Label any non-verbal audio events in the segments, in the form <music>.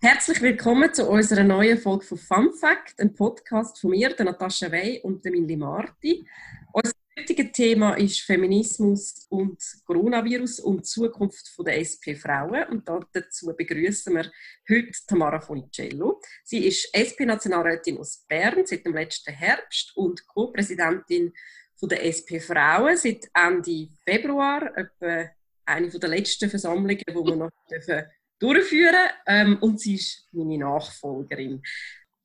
Herzlich willkommen zu unserer neuen Folge von Fun Fact, ein Podcast von mir, der Natascha Wey und der Milli Marti. Unser heutiges Thema ist Feminismus und Coronavirus und die Zukunft der SP Frauen. Und dazu begrüßen wir heute Tamara Funicello. Sie ist SP-Nationalrätin aus Bern seit dem letzten Herbst und Co-Präsidentin der SP Frauen seit Ende Februar, etwa eine der letzten Versammlungen, die wir noch dürfen durchführen ähm, und sie ist meine Nachfolgerin.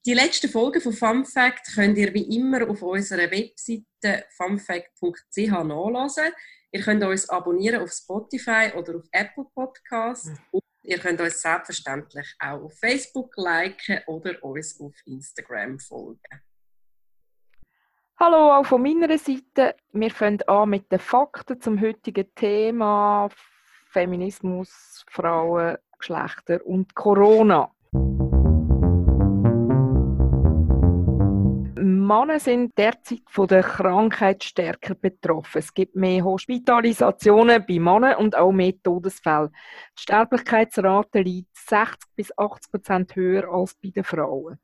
Die letzten Folgen von Fun Fact könnt ihr wie immer auf unserer Webseite funfact.ch nachlesen. Ihr könnt uns abonnieren auf Spotify oder auf Apple Podcasts mhm. und ihr könnt uns selbstverständlich auch auf Facebook liken oder uns auf Instagram folgen. Hallo auch von meiner Seite. Wir fangen an mit den Fakten zum heutigen Thema Feminismus, Frauen, Geschlechter und Corona. Männer sind derzeit von der Krankheit stärker betroffen. Es gibt mehr Hospitalisationen bei Männern und auch mehr Todesfälle. Die Sterblichkeitsrate liegt 60 bis 80 Prozent höher als bei den Frauen.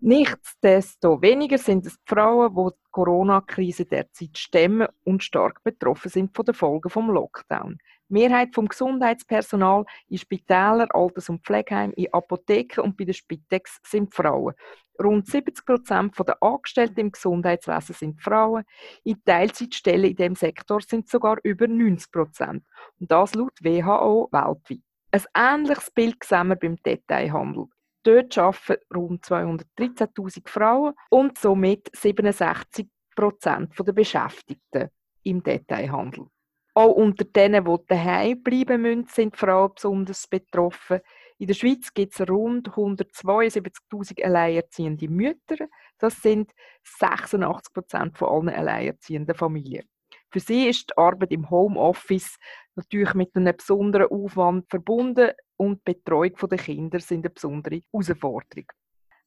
Nichtsdestoweniger sind es die Frauen, die die Corona-Krise derzeit stemmen und stark betroffen sind von den Folgen des Lockdown. Die Mehrheit vom Gesundheitspersonal in Spitälern, Alters- und Pflegeheimen, in Apotheken und bei der Spitex sind Frauen. Rund 70 Prozent der Angestellten im Gesundheitswesen sind Frauen. In Teilzeitstellen in diesem Sektor sind sogar über 90 Prozent. Und das laut WHO weltweit. Ein ähnliches Bild sehen wir beim Detailhandel. Dort arbeiten rund 213.000 Frauen und somit 67 Prozent der Beschäftigten im Detailhandel. Auch unter denen, die daheim bleiben müssen, sind Frauen besonders betroffen. In der Schweiz gibt es rund 172.000 alleinerziehende Mütter. Das sind 86 Prozent von allen alleinerziehenden Familien. Für sie ist die Arbeit im Homeoffice natürlich mit einem besonderen Aufwand verbunden und die Betreuung der Kinder sind eine besondere Herausforderung.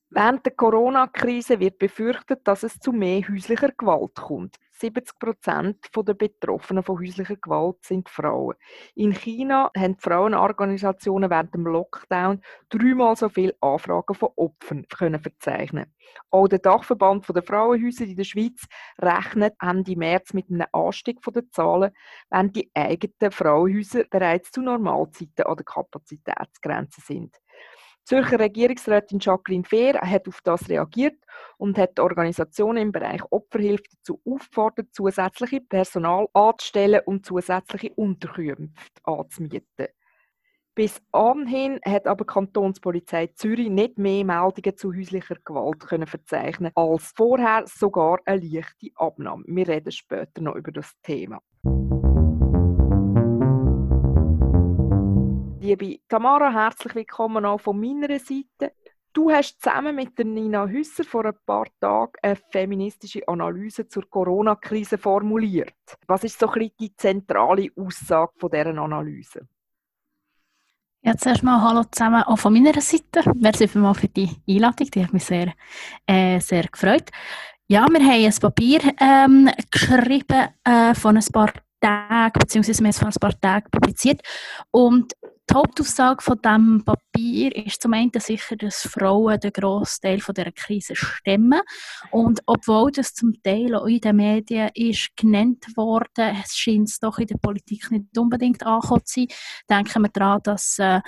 Während der Corona-Krise wird befürchtet, dass es zu mehr häuslicher Gewalt kommt. 70 Prozent der Betroffenen von häuslicher Gewalt sind Frauen. In China haben die Frauenorganisationen während dem Lockdown dreimal so viele Anfragen von Opfern können verzeichnen. Auch der Dachverband der Frauenhäuser in der Schweiz rechnet Ende März mit einem Anstieg der Zahlen, wenn die eigenen Frauenhäuser bereits zu Normalzeiten an der Kapazitätsgrenze sind. Zürcher Regierungsrätin Jacqueline Fehr hat auf das reagiert und hat die Organisationen im Bereich Opferhilfe dazu aufgefordert, zusätzliche Personal anzustellen und zusätzliche Unterkünfte anzumieten. Bis anhin hat aber die Kantonspolizei Zürich nicht mehr Meldungen zu häuslicher Gewalt können verzeichnen als vorher, sogar eine leichte Abnahme. Wir reden später noch über das Thema. Liebe Tamara, herzlich willkommen auch von meiner Seite. Du hast zusammen mit der Nina Hüsser vor ein paar Tagen eine feministische Analyse zur Corona-Krise formuliert. Was ist so ein die zentrale Aussage von dieser Analyse? Ja, zuerst mal Hallo zusammen auch von meiner Seite. Merci vielmals für die Einladung, die hat mich sehr, äh, sehr gefreut. Ja, wir haben ein Papier ähm, geschrieben äh, von ein paar Tagen, beziehungsweise wir haben vor ein paar Tagen publiziert. Und die Hauptaussage von diesem Papier ist zum einen sicher, dass Frauen den grossen Teil dieser Krise stemmen. Und obwohl das zum Teil auch in den Medien ist genannt worden, scheint es doch in der Politik nicht unbedingt angekommen zu sein. Denken wir daran, dass äh,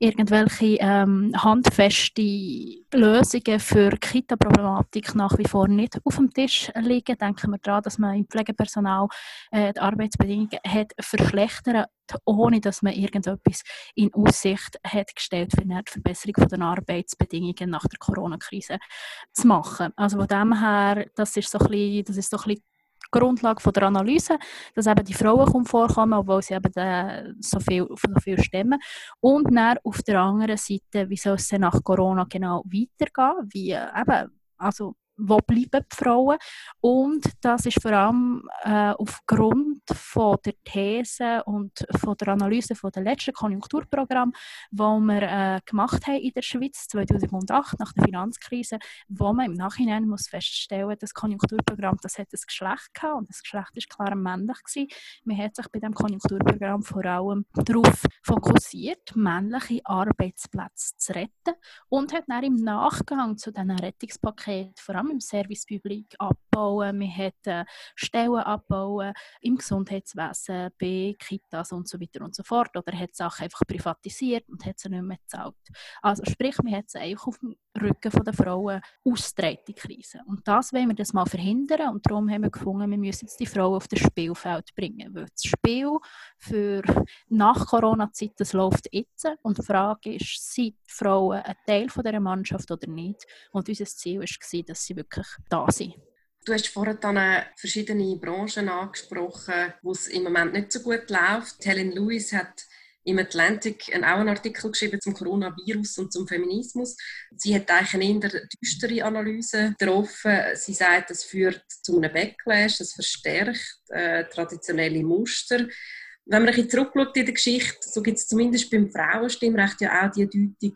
irgendwelche ähm, handfeste Lösungen für Kita-Problematik nach wie vor nicht auf dem Tisch liegen. Denken wir daran, dass man im Pflegepersonal äh, die Arbeitsbedingungen hat verschlechtert, ohne dass man irgendetwas in Aussicht hat gestellt für eine Verbesserung der Arbeitsbedingungen nach der Corona-Krise zu machen. Also von dem her, das ist so ein bisschen, das ist so ein bisschen Grundlage von der Analyse, dass eben die Frauen vorkommen, obwohl sie eben äh, so, viel, so viel stemmen. Und dann auf der anderen Seite, wie soll es nach Corona genau weitergehen? Wie, äh, eben, also wo bleiben die Frauen. Und das ist vor allem äh, aufgrund von der These und von der Analyse von der letzten Konjunkturprogramm, wo wir äh, gemacht haben in der Schweiz 2008 nach der Finanzkrise, wo man im Nachhinein muss feststellen, das Konjunkturprogramm, das hat ein Geschlecht gehabt und das Geschlecht ist klar männlich gewesen. Man hat sich bei dem Konjunkturprogramm vor allem darauf fokussiert, männliche Arbeitsplätze zu retten und hat dann im Nachgang zu diesen Rettungspaketen vor allem im Servicepublik abbauen, man hat äh, Stellen abbauen im Gesundheitswesen, bei Kitas und so weiter und so fort oder hat Sachen einfach privatisiert und hat sie nicht mehr gezahlt. Also sprich, man hat sie eigentlich auf dem Rücken der Frauen ausgetragen, die Krise. Und das wollen wir das mal verhindern und darum haben wir gefunden, wir müssen jetzt die Frauen auf das Spielfeld bringen, weil das Spiel für nach Corona-Zeit, läuft jetzt und die Frage ist, sind die Frauen ein Teil von dieser Mannschaft oder nicht? Und unser Ziel war, dass sie wirklich da sind. Du hast vorhin dann verschiedene Branchen angesprochen, wo es im Moment nicht so gut läuft. Helen Lewis hat im Atlantic auch einen Artikel geschrieben zum Coronavirus und zum Feminismus. Sie hat eigentlich eine eher düstere Analyse getroffen. Sie sagt, es führt zu einem Backlash, es verstärkt äh, traditionelle Muster. Wenn man ein bisschen zurückschaut in der Geschichte, so gibt es zumindest beim Frauenstimmrecht ja auch die Deutung,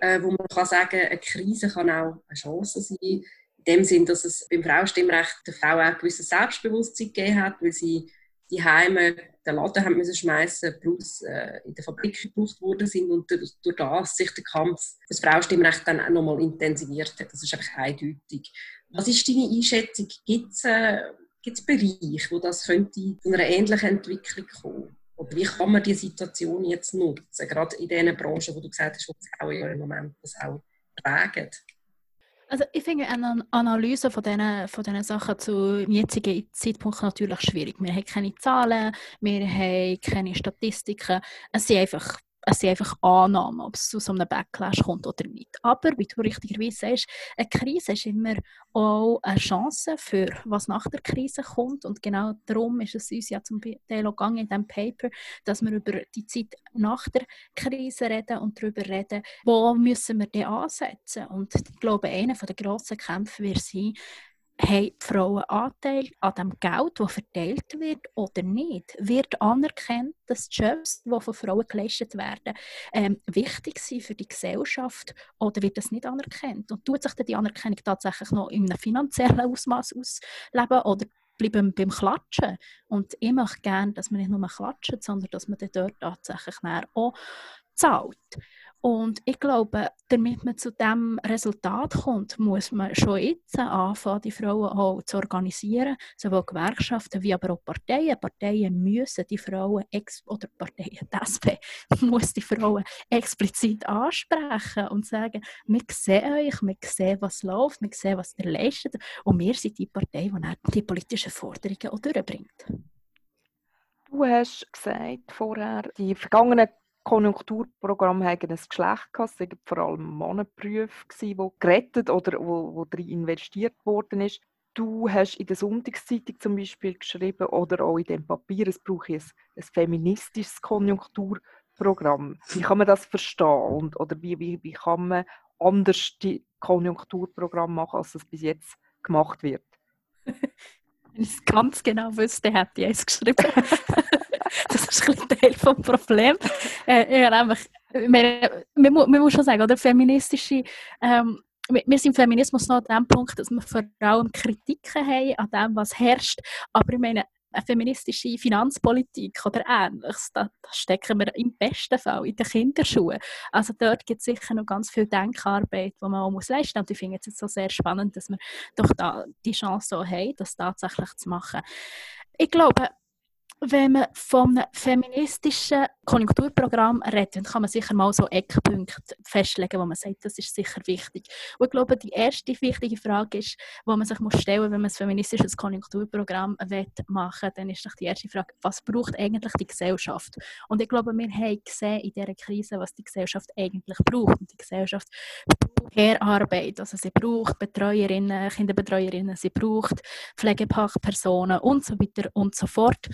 äh, wo man kann sagen, eine Krise kann auch eine Chance sein in dem Sinn, dass es beim Frauenstimmrecht der Frau auch ein gewisses Selbstbewusstsein gegeben hat, weil sie die Heime den Laden haben müssen schmeißen, plus äh, in der Fabrik gebraucht worden sind und durch, das sich der Kampf für das Frauenstimmrecht dann auch nochmal intensiviert hat. Das ist einfach eindeutig. Was ist deine Einschätzung? Gibt es äh, Bereiche, wo das könnte zu einer ähnlichen Entwicklung kommen? Oder wie kann man die Situation jetzt nutzen, gerade in den Branchen, wo du gesagt hast, wo die Frauen im Moment das auch tragen? Also ich finde eine Analyse von diesen, von diesen Sachen zum jetzigen Zeitpunkt natürlich schwierig. Wir haben keine Zahlen, wir haben keine Statistiken. Es sind einfach es sind einfach Annahmen, ob es zu so einem Backlash kommt oder nicht. Aber, wie du richtigerweise sagst, eine Krise ist immer auch eine Chance für was nach der Krise kommt. Und genau darum ist es uns ja zum Teil auch gegangen in diesem Paper, dass wir über die Zeit nach der Krise reden und darüber reden, wo müssen wir die ansetzen. Und ich glaube, einer der grossen Kämpfe wird sein, haben Frauen Anteil an dem Geld, das verteilt wird oder nicht? Wird anerkannt, dass die Jobs, die von Frauen geleistet werden, ähm, wichtig sind für die Gesellschaft oder wird das nicht anerkannt? Und tut sich die Anerkennung tatsächlich noch in einem finanziellen Ausmaß ausleben oder bleiben beim Klatschen? Und ich möchte gerne, dass man nicht nur klatscht, sondern dass man dort tatsächlich auch zahlt. Und ich glaube, damit man zu diesem Resultat kommt, muss man schon jetzt anfangen, die Frauen auch zu organisieren, sowohl Gewerkschaften wie aber auch Parteien. Parteien müssen die Frauen, oder Parteien, die <laughs> muss die Frauen explizit ansprechen und sagen, wir sehen euch, wir sehen, was läuft, wir sehen, was ihr leistet und wir sind die Partei, die die politischen Forderungen auch durchbringt. Du hast gesagt vorher, die vergangenen Konjunkturprogramm haben ein Geschlecht gehabt. Es waren vor allem Mannenberufe, die gerettet oder wo, wo drin investiert worden ist. Du hast in der Sonntagszeitung zum Beispiel geschrieben oder auch in dem Papier, es braucht ein, ein feministisches Konjunkturprogramm. Wie kann man das verstehen? Und, oder wie, wie, wie kann man anders die Konjunkturprogramm machen, als es bis jetzt gemacht wird? <laughs> Wenn ich es ganz genau wüsste, hätte ich es geschrieben. <laughs> das ist ein Teil des Problems. Äh, ja, einfach, man, man, man, muss schon sagen, oder, feministische ähm, wir sind im Feminismus noch an dem Punkt, dass wir vor allem Kritiken haben an dem, was herrscht. Aber ich meine, eine feministische Finanzpolitik oder ähnliches, da, da, stecken wir im besten Fall in den Kinderschuhen. Also dort gibt es sicher noch ganz viel Denkarbeit, die man auch muss leisten muss. Und ich finde es jetzt so sehr spannend, dass wir doch da die Chance so haben, das tatsächlich zu machen. Ich glaube, wenn man vom feministischen Konjunkturprogramm redet, dann kann man sicher mal so Eckpunkte festlegen, wo man sagt, das ist sicher wichtig. Und ich glaube, die erste wichtige Frage ist, die man sich muss stellen wenn man ein feministisches Konjunkturprogramm machen will, dann ist doch die erste Frage, was braucht eigentlich die Gesellschaft? Und ich glaube, wir haben gesehen in dieser Krise, was die Gesellschaft eigentlich braucht. Und die Gesellschaft braucht Care-Arbeit, also sie braucht Betreuerinnen, Kinderbetreuerinnen, sie braucht Pflegefachpersonen und so weiter und so fort.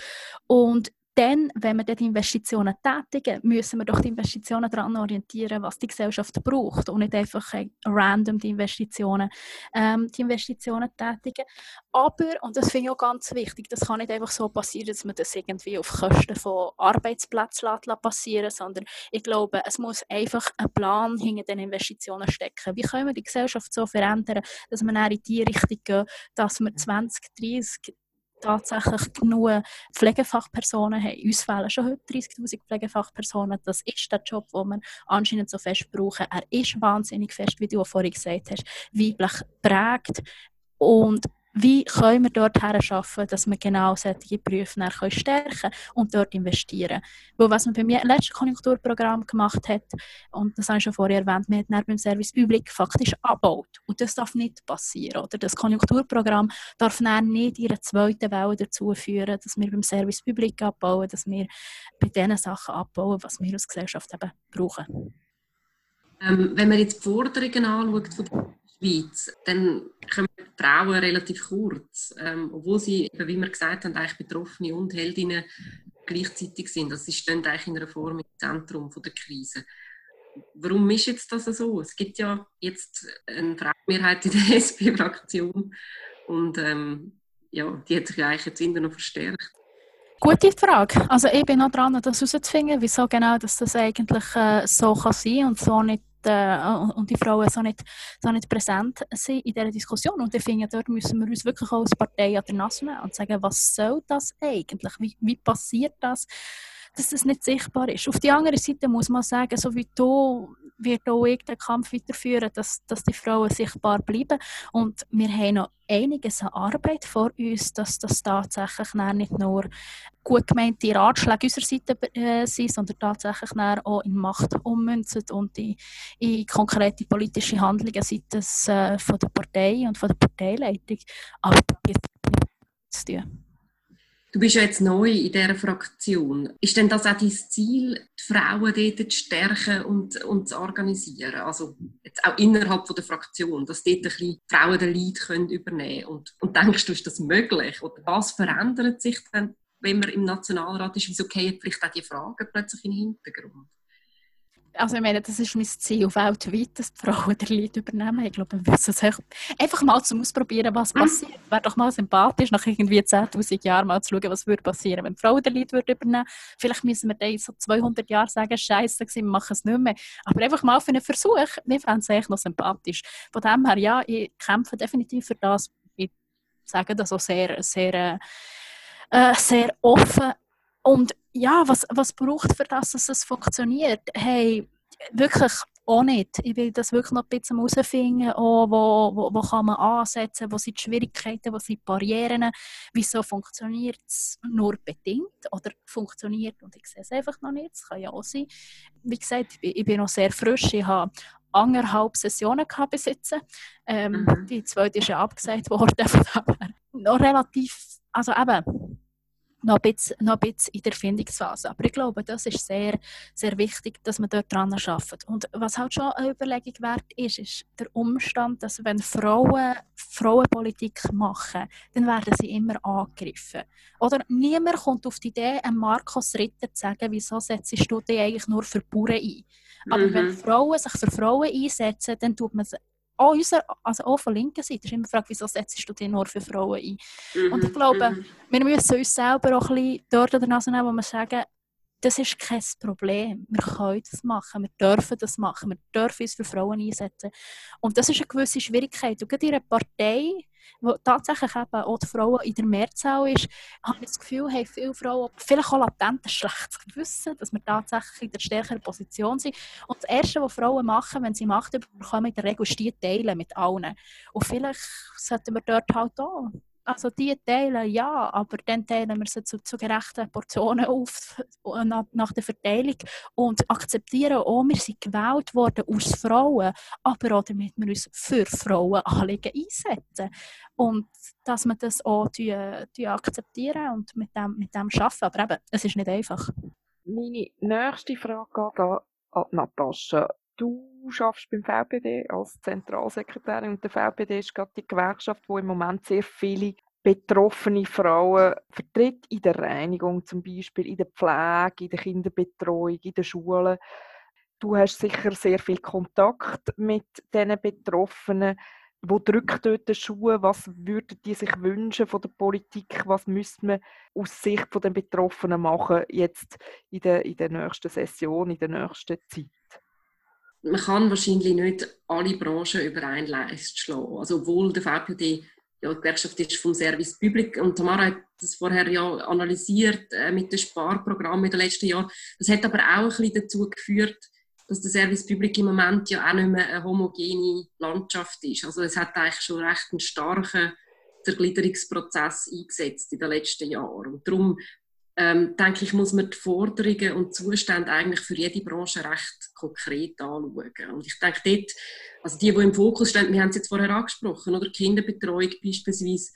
Und dann, wenn wir die Investitionen tätigen, müssen wir doch die Investitionen daran orientieren, was die Gesellschaft braucht und nicht einfach random die Investitionen, ähm, die Investitionen tätigen. Aber, und das finde ich auch ganz wichtig, das kann nicht einfach so passieren, dass man das irgendwie auf Kosten von Arbeitsplätzen passieren sondern ich glaube, es muss einfach ein Plan hinter den Investitionen stecken. Wie können wir die Gesellschaft so verändern, dass wir in die Richtung gehen, dass wir 20, 30, tatsächlich genug Pflegefachpersonen haben. Uns fehlen schon heute 30'000 Pflegefachpersonen. Das ist der Job, den wir anscheinend so fest brauchen. Er ist wahnsinnig fest, wie du vorhin gesagt hast, weiblich prägt und wie können wir dort schaffen, dass wir genau solche Berufe stärken können und dort investieren? Weil was man bei mir im letzten Konjunkturprogramm gemacht hat, und das habe ich schon vorher erwähnt, man hat beim Service Public faktisch abgebaut. Und das darf nicht passieren. Oder? Das Konjunkturprogramm darf nicht ihre zweite Welle dazu führen, dass wir beim Service Public abbauen, dass wir bei den Sachen abbauen, was wir als Gesellschaft eben brauchen. Ähm, wenn man jetzt die Forderungen anschaut Schweiz, dann kommen die Frauen relativ kurz, ähm, obwohl sie, eben, wie wir gesagt haben, eigentlich Betroffene und Heldinnen gleichzeitig sind. Das ist dann eigentlich in einer Form im Zentrum von der Krise. Warum ist jetzt das so? Es gibt ja jetzt eine Frauenmehrheit in der <laughs> SP-Fraktion und ähm, ja, die hat sich eigentlich jetzt immer noch verstärkt. Gute Frage. Also ich bin noch dran, das herauszufinden, wieso genau dass das eigentlich äh, so kann sein und so nicht äh, und die Frauen so nicht, so nicht präsent sind in dieser Diskussion. Und ich finde, dort müssen wir uns wirklich auch als Partei an der Nase nehmen und sagen, was soll das eigentlich? Wie, wie passiert das? Dass das nicht sichtbar ist. Auf der anderen Seite muss man sagen, so wie du wird auch ich den Kampf weiterführen, dass, dass die Frauen sichtbar bleiben. Und wir haben noch einiges an Arbeit vor uns, dass das tatsächlich nicht nur gut gemeinte Ratschläge unserer Seite äh, sind, sondern tatsächlich auch in Macht ummünzen und in, in konkrete politische Handlungen seitens äh, von der Partei und von der Parteileitung. Aber das zu tun. Du bist ja jetzt neu in dieser Fraktion. Ist denn das auch dein Ziel, die Frauen dort zu stärken und, und zu organisieren? Also jetzt auch innerhalb der Fraktion, dass dort ein bisschen Frauen den Lead können übernehmen können. Und, und denkst du, ist das möglich? Oder was verändert sich dann, wenn man im Nationalrat ist? Wieso gehen vielleicht auch die Fragen plötzlich in den Hintergrund? Also ich meine, das ist mein Ziel weltweit, dass die Frauen den Leid übernehmen. Ich glaube, wir müssen es einfach mal zum Ausprobieren, was mhm. passiert. Wäre doch mal sympathisch, nach irgendwie 10'000 Jahren mal zu schauen, was würde passieren, wenn die Frauen den Leid übernehmen Vielleicht müssen wir dann so 200 Jahre sagen, scheiße, wir machen es nicht mehr. Aber einfach mal für einen Versuch, wir fänden es eigentlich noch sympathisch. Von dem her, ja, ich kämpfe definitiv für das. Ich sage das auch sehr, sehr, äh, sehr offen. Und ja, was, was braucht für das, dass es funktioniert? Hey, wirklich auch nicht. Ich will das wirklich noch ein bisschen herausfinden, auch wo, wo, wo kann man ansetzen, wo sind die Schwierigkeiten, wo sind die Barrieren, wieso funktioniert es nur bedingt oder funktioniert und ich sehe es einfach noch nicht, das kann ja auch sein. Wie gesagt, ich bin noch sehr frisch, ich habe anderthalb Sessionen gehabt besitzen. Ähm, mhm. Die zweite ist ja abgesagt <laughs> worden, von daher noch relativ, also eben, noch ein, bisschen, noch ein bisschen in der Findungsphase. Aber ich glaube, das ist sehr, sehr wichtig, dass man dort dran arbeitet. Und was halt schon eine Überlegung wert ist, ist der Umstand, dass wenn Frauen Frauenpolitik machen, dann werden sie immer angegriffen. Oder niemand kommt auf die Idee, einem Markus Ritter zu sagen, wieso setzt du dich eigentlich nur für Bauern ein. Aber mhm. wenn Frauen sich für Frauen einsetzen, dann tut man auch, unser, also auch von linker Seite ist immer die Frage, wieso setzt du dich nur für Frauen ein? Mhm. Und ich glaube, mhm. wir müssen uns selber auch ein bisschen dort an der Nase nehmen, wo wir sagen, das ist kein Problem. Wir können das machen, wir dürfen das machen, wir dürfen uns für Frauen einsetzen. Und das ist eine gewisse Schwierigkeit. Und gerade in einer Partei, wo tatsächlich eben auch die Frauen in der Mehrzahl ist, habe ich das Gefühl, haben viele Frauen vielleicht auch latent ein <laughs> schlechtes Gewissen, dass wir tatsächlich in der stärkeren Position sind. Und das Erste, was Frauen machen, wenn sie Macht bekommen, in der Regel ist die teilen mit allen. Und vielleicht sollten wir dort halt auch also die teilen ja, aber dann teilen wir sie zu, zu gerechten Portionen auf nach, nach, der Verteilung und akzeptieren auch, wir sind gewählt worden aus Frauen, aber auch damit wir uns für Frauenanliegen einsetzen. Und dass wir das auch die, die akzeptieren und mit dem, mit dem arbeiten. Aber eben, es ist nicht einfach. Meine nächste Frage geht an Natascha. Du arbeitest beim VPD als Zentralsekretärin und der VPD ist gerade die Gewerkschaft, wo im Moment sehr viele betroffene Frauen vertritt in der Reinigung zum Beispiel, in der Pflege, in der Kinderbetreuung, in den Schulen. Du hast sicher sehr viel Kontakt mit diesen Betroffenen. Wo drückt dort der Schuh? Was würden die sich wünschen von der Politik? Was müsste man aus Sicht der Betroffenen machen jetzt in der, in der nächsten Session, in der nächsten Zeit? Man kann wahrscheinlich nicht alle Branchen über einen Leist schlagen. Also obwohl der VPD ja, die Gewerkschaft ist vom Service Public und Tamara hat das vorher ja analysiert äh, mit dem Sparprogramm in den letzten Jahren. Das hat aber auch ein bisschen dazu geführt, dass der Service Public im Moment ja auch nicht mehr eine homogene Landschaft ist. Also es hat eigentlich schon recht einen starken Zergliederungsprozess eingesetzt in den letzten Jahren. Und darum ähm, denke ich, muss man die Forderungen und Zustände eigentlich für jede Branche recht konkret anschauen. Und ich denke dort, also die, die im Fokus stehen, wir haben es jetzt vorher angesprochen, oder Kinderbetreuung beispielsweise,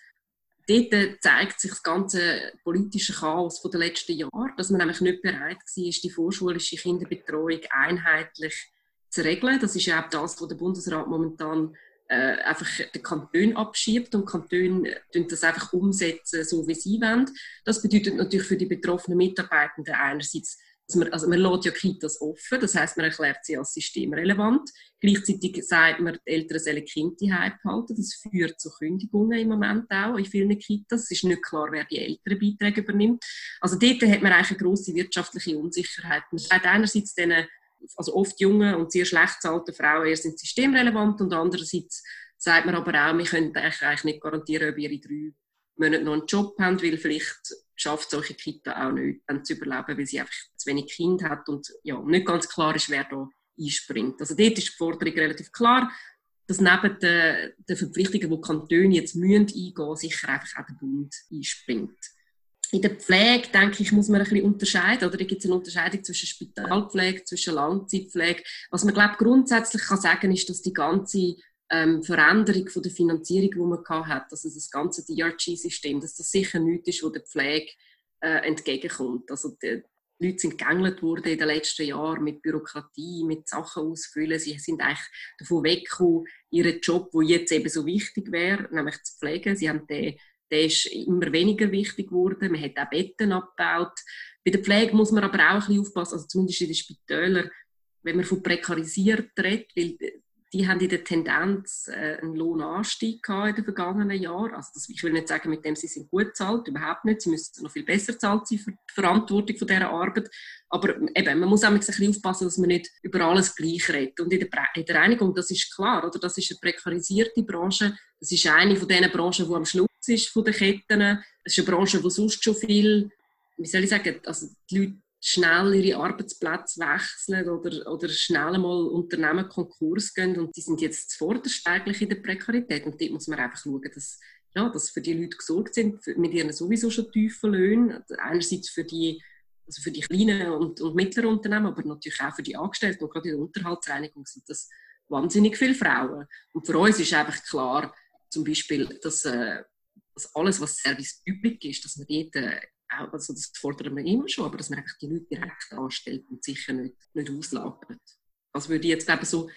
dort äh, zeigt sich das ganze politische Chaos der letzten Jahre, dass man nämlich nicht bereit war, die vorschulische Kinderbetreuung einheitlich zu regeln. Das ist ja auch das, was der Bundesrat momentan äh, einfach den Kanton abschiebt und Kantone äh, das einfach umsetzen, so wie sie wollen. Das bedeutet natürlich für die betroffenen Mitarbeitenden einerseits also man, also man lässt ja Kitas offen, das heißt man erklärt sie als systemrelevant. Gleichzeitig sagt man, die Eltern sollen Kinder behalten. Das führt zu Kündigungen im Moment auch in vielen Kitas. Es ist nicht klar, wer die Elternbeiträge übernimmt. Also dort hat man eigentlich eine grosse wirtschaftliche Unsicherheit. Man sagt einerseits denen, also oft junge und sehr schlecht bezahlte Frauen, ihr sind systemrelevant und andererseits sagt man aber auch, wir können eigentlich nicht garantieren, ob ihre drei Monate noch einen Job haben, weil vielleicht schafft solche Kita auch nicht, dann zu überleben, weil sie einfach zu wenig Kind hat und ja, nicht ganz klar ist, wer da einspringt. Also dort ist die Forderung relativ klar, dass neben den, den Verpflichtungen, die Kantone jetzt müssen eingehen, sicher einfach auch der Bund einspringt. In der Pflege, denke ich, muss man ein bisschen unterscheiden. Oder da gibt es eine Unterscheidung zwischen Spitalpflege, zwischen Langzeitpflege. Was man, glaube grundsätzlich kann sagen, ist, dass die ganze ähm, Veränderung von der Finanzierung, die man hat, also das ganze DRG-System, dass das sicher nichts ist, was der Pflege äh, entgegenkommt. Also die, die Leute sind gegängelt worden in den letzten Jahren mit Bürokratie, mit Sachen ausfüllen. Sie sind eigentlich davon weggekommen, ihren Job, der jetzt eben so wichtig wäre, nämlich zu pflegen. Sie haben den, der ist immer weniger wichtig geworden. Man hat auch Betten abgebaut. Bei der Pflege muss man aber auch ein bisschen aufpassen, also zumindest in den Spitälern, wenn man von prekarisiert redet, weil die haben in der Tendenz äh, einen Lohnanstieg in den vergangenen Jahren. Also das, ich will nicht sagen, mit dem sie sind gut zahlt, überhaupt nicht. Sie müssen noch viel besser zahlt sein für die Verantwortung von dieser Arbeit. Aber eben, man muss auch ein bisschen aufpassen, dass man nicht über alles gleich redet. Und in der, in der Reinigung, das ist klar, oder? das ist eine prekarisierte Branche. Das ist eine von den Branchen, die am Schluss ist von den Ketten. Es ist eine Branche, die sonst schon viel, wie soll ich sagen, also die Leute schnell ihre Arbeitsplätze wechseln oder, oder schnell mal Unternehmen Konkurs gehen. Und die sind jetzt zuvorderst eigentlich in der Prekarität. Und dort muss man einfach schauen, dass, ja, dass für die Leute gesorgt sind. Mit ihren sowieso schon tiefen Löhnen, einerseits für die also für die kleinen und, und mittleren Unternehmen, aber natürlich auch für die Angestellten und gerade in der Unterhaltsreinigung sind. Das wahnsinnig viele Frauen. Und für uns ist einfach klar, zum Beispiel, dass, äh, dass alles, was Service Public ist, dass man dort äh, also das fordern wir immer schon, aber dass man einfach die Leute direkt anstellt und sicher nicht, nicht auslagert. Das würde ich jetzt glaube so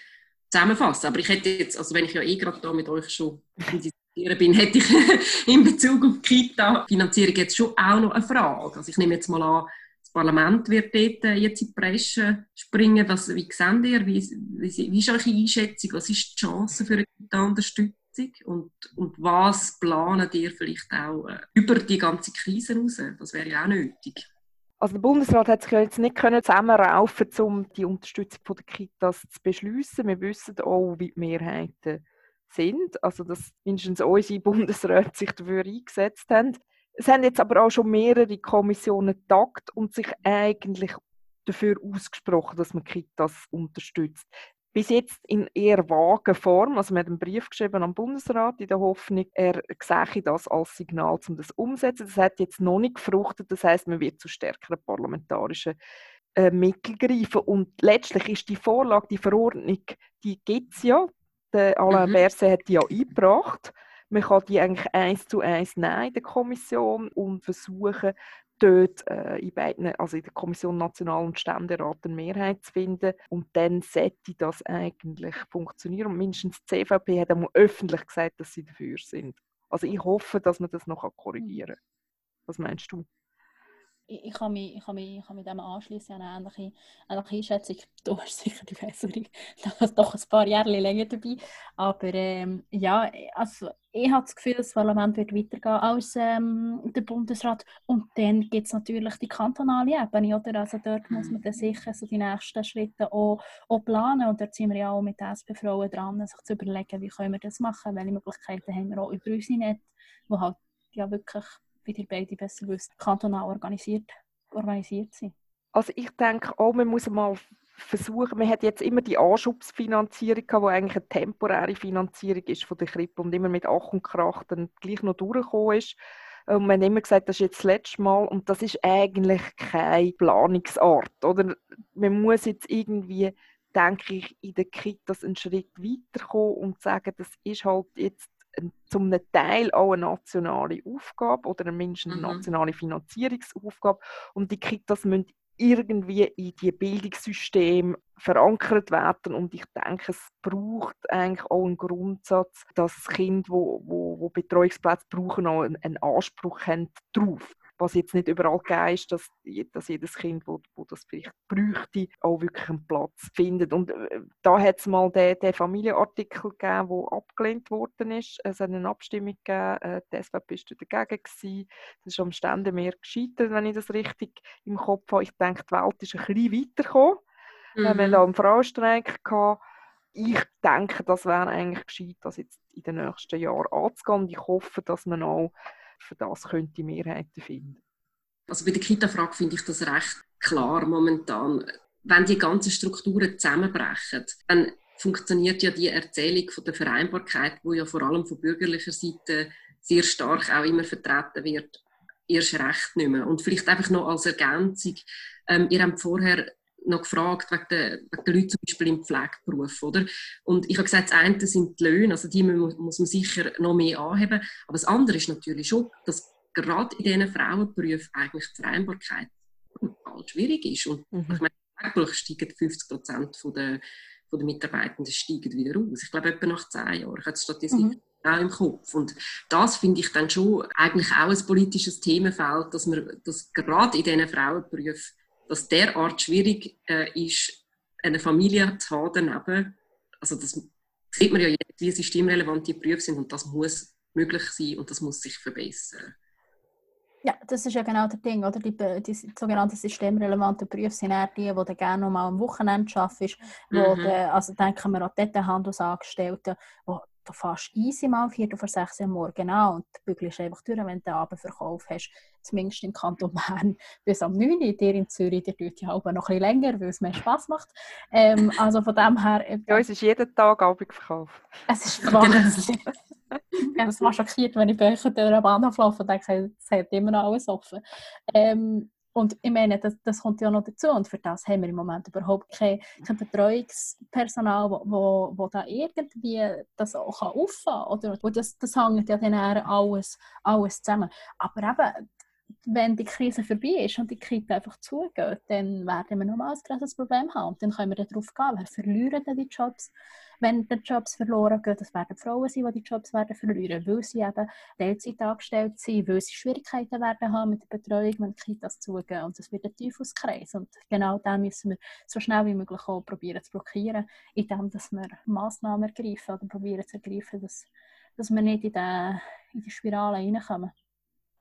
zusammenfassen. Aber ich hätte jetzt, also wenn ich ja eh gerade da mit euch schon diskutieren bin, <laughs> hätte ich in Bezug auf die Kita-Finanzierung jetzt schon auch noch eine Frage. Also ich nehme jetzt mal an, das Parlament wird dort jetzt in die Presse springen. Was, wie seht ihr? Wie, wie, wie ist eure Einschätzung? Was ist die Chance für eine Kita-Unterstützung? Und, und was planen ihr vielleicht auch äh, über die ganze Krise raus? Das wäre ja auch nötig. Also der Bundesrat hat sich ja jetzt nicht können zusammenraufen, um die Unterstützung der Kitas zu beschließen. Wir wissen auch, wie die Mehrheiten sind, also dass mindestens unsere <laughs> Bundesräte sich dafür eingesetzt haben. Es haben jetzt aber auch schon mehrere Kommissionen getagt und sich eigentlich dafür ausgesprochen, dass man Kitas unterstützt bis jetzt in eher vagen Form. Also wir haben einen Brief geschrieben am Bundesrat in der Hoffnung, er sehe das als Signal, um das umzusetzen. Das hat jetzt noch nicht gefruchtet. Das heißt, man wird zu stärkeren parlamentarischen äh, Mitteln greifen. Und letztlich ist die Vorlage, die Verordnung, die gibt es ja. Der Alain mhm. Berset hat die ja eingebracht. Man kann die eigentlich eins zu eins nehmen in der Kommission und versuchen, dort äh, in beiden, also in der Kommission National- und Ständerat eine Mehrheit zu finden. Und dann sollte das eigentlich funktionieren. Und mindestens die CVP hat einmal öffentlich gesagt, dass sie dafür sind. Also ich hoffe, dass man das noch korrigieren kann. Was meinst du? Ich, ich, kann mich, ich, kann mich, ich kann mich dem anschließen an eine ähnliche, ähnliche Einschätzung. <laughs> Du hast sicher die bessere, bist doch ein paar Jahre länger dabei. Aber ähm, ja, also ich habe das Gefühl, das Parlament wird weitergehen als ähm, der Bundesrat. Und dann gibt es natürlich die kantonale Ebene. Oder? Also dort muss man dann sicher so die nächsten Schritte auch, auch planen. Und dort sind wir ja auch mit SP-Frauen dran, sich zu überlegen, wie können wir das machen, welche Möglichkeiten haben wir auch über unsere Netz, wo halt ja wirklich wie ihr beide besser wisst, kantonal organisiert, organisiert sind. Also ich denke auch, man muss mal versuchen, man hat jetzt immer die Anschubsfinanzierung die eigentlich eine temporäre Finanzierung ist von der Krippe und immer mit Ach und Krach dann gleich noch durchgekommen ist. Und man hat immer gesagt, das ist jetzt das letzte Mal und das ist eigentlich keine Planungsart. Oder man muss jetzt irgendwie, denke ich, in der Kitas einen Schritt weiterkommen und sagen, das ist halt jetzt zum Teil auch eine nationale Aufgabe oder mindestens eine mhm. nationale Finanzierungsaufgabe. Und die Kitas müssen irgendwie in die Bildungssystem verankert werden und ich denke, es braucht eigentlich auch einen Grundsatz, dass Kinder, wo, wo, wo Betreuungsplätze brauchen, auch einen, einen Anspruch haben darauf was jetzt nicht überall gegeben ist, dass, dass jedes Kind, wo, wo das vielleicht bräuchte, auch wirklich einen Platz findet. Und äh, da hat es mal den, den Familienartikel gegeben, der abgelehnt worden ist. Es hat eine Abstimmung gegeben, äh, die SVP war dagegen. Gewesen. Das ist am Ständemeer gescheitert, wenn ich das richtig im Kopf habe. Ich denke, die Welt ist ein bisschen weitergekommen. Mhm. Wir hatten da einen Frauenstreik. Gehabt. Ich denke, das wäre eigentlich gescheit, das jetzt in den nächsten Jahren anzugehen. Und ich hoffe, dass man auch für das könnte Mehrheiten finden. Also bei der Kita-Frage finde ich das recht klar momentan. Wenn die ganzen Strukturen zusammenbrechen, dann funktioniert ja die Erzählung von der Vereinbarkeit, wo ja vor allem von bürgerlicher Seite sehr stark auch immer vertreten wird, erst recht nicht mehr. Und vielleicht einfach noch als Ergänzung, ähm, ihr habt vorher noch gefragt wegen der, wegen der Leute zum Beispiel im Pflegeberuf, oder? Und ich habe gesagt, das eine sind die Löhne, also die muss, man sicher noch mehr anheben, aber das andere ist natürlich schon, dass gerade in diesen Frauenberufen eigentlich die Vereinbarkeit brutal schwierig ist. Und mhm. ich meine, im Pflegeberuf steigen 50 Prozent der, der Mitarbeitenden steigen wieder aus. Ich glaube, etwa nach zehn Jahren. Ich habe die Statistik mhm. auch im Kopf. Und das finde ich dann schon eigentlich auch ein politisches Themenfeld, dass man dass gerade in diesen Frauenberufen dass derart schwierig äh, ist, eine Familie zu haben daneben. Also das sieht man ja jetzt, wie systemrelevante Berufe sind und das muss möglich sein und das muss sich verbessern. Ja, das ist ja genau das Ding, oder? Die, die sogenannten systemrelevanten Berufe sind eher die, die du gerne noch mal am Wochenende arbeitest. Wo mhm. also denken wir an dort Handelsangestellte, die du fährst easy mal vier vor sechs Uhr morgen an und du bügelst einfach durch, wenn du den Abendverkauf hast. Zumindest im Kanton <laughs> Bern bis am 9 Uhr. Dir in Zürich, der tut ja auch noch ein bisschen länger, weil es mehr Spass macht. Ähm, also von dem her... Äh, ja, es ist jeden Tag Abendverkauf. Es ist Wahnsinn. <laughs> es war schockiert, wenn ich bei euch durch den Bahnhof laufe und denke, es hat immer noch alles offen. Ähm, und ich meine, das, das kommt ja noch dazu. Und für das haben wir im Moment überhaupt kein, kein Betreuungspersonal, wo, wo, da irgendwie das auch auffangen kann. Oder das, das hängt ja dann alles, alles zusammen. Aber eben, wenn die Krise vorbei ist und die Kita einfach zugeht, dann werden wir nochmal ein grosses Problem haben. Und dann können wir darauf gehen, wer verlieren denn die Jobs, wenn die Jobs verloren gehen. Das werden Frauen sein, die die Jobs werden verlieren, weil sie eben Teilzeit angestellt sind, weil sie Schwierigkeiten werden haben mit der Betreuung, wenn die Kitas zugehen. Und das wird ein Teufelskreis. Und genau da müssen wir so schnell wie möglich auch probieren zu blockieren, indem wir Massnahmen ergreifen oder probieren zu ergreifen, dass, dass wir nicht in die, in die Spirale reinkommen.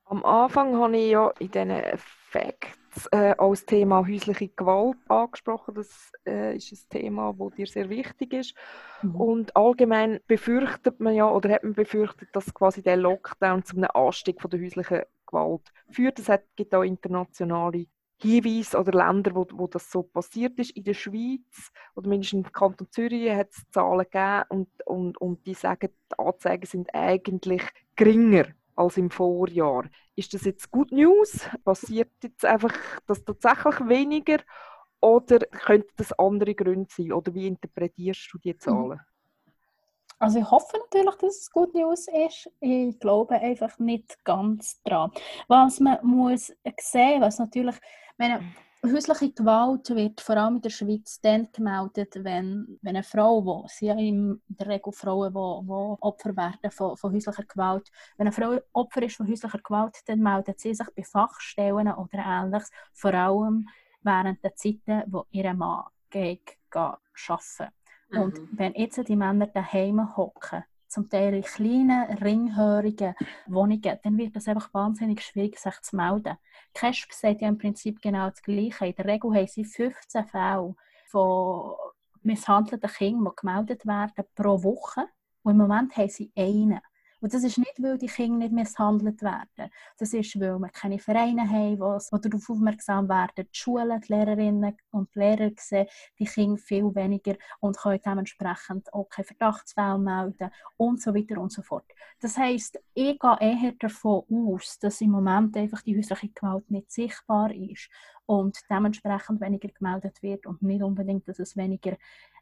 Am Anfang habe ich ja in diesen Facts äh, als Thema häusliche Gewalt angesprochen. Das äh, ist ein Thema, das dir sehr wichtig ist. Mhm. Und allgemein befürchtet man ja, oder hat man befürchtet, dass quasi der Lockdown zu einem Anstieg von der häuslichen Gewalt führt. Es gibt auch internationale Hinweise oder Länder, wo, wo das so passiert ist. In der Schweiz oder mindestens im Kanton Zürich hat es Zahlen gegeben und, und, und die sagen, die Anzeigen sind eigentlich geringer als im Vorjahr. Ist das jetzt Good News? Passiert jetzt einfach das tatsächlich weniger oder könnte das andere Gründe sein? Oder wie interpretierst du die mhm. Zahlen? Also ich hoffe natürlich, dass es Good News ist. Ich glaube einfach nicht ganz dran. Was man muss sehen, was natürlich, meine, häusliche Gewalt wird vor allem in der Schweiz dann gemeldet, wenn, wenn eine Frau, wo sie in der Regel Frauen, die, die Opfer werden von, von häuslicher Gewalt, wenn eine Frau Opfer ist von häuslicher Gewalt, dann meldet sie sich bei Fachstellen oder ähnliches, vor allem während der Zeiten, wo ihr Mann geht, arbeiten. Mhm. Und wenn jetzt die Männer daheim hocken, zum Teil in kleinen, ringhörigen Wohnungen, dann wird es einfach wahnsinnig schwierig, sich zu melden. Kesp sagt ja im Prinzip genau das Gleiche. In der Regel haben sie 15 Fälle von misshandelten Kindern, die gemeldet werden pro Woche. Und im Moment haben sie einen. Und das ist nicht, weil die Kinder nicht misshandelt werden. Das ist, weil wir keine Vereine haben, die darauf aufmerksam werden. Die Schulen, die Lehrerinnen und Lehrer sehen die Kinder viel weniger und können dementsprechend auch keine Verdachtsfälle melden und so weiter und so fort. Das heisst, ich gehe eher davon aus, dass im Moment einfach die häusliche Gewalt nicht sichtbar ist und dementsprechend weniger gemeldet wird und nicht unbedingt, dass es weniger,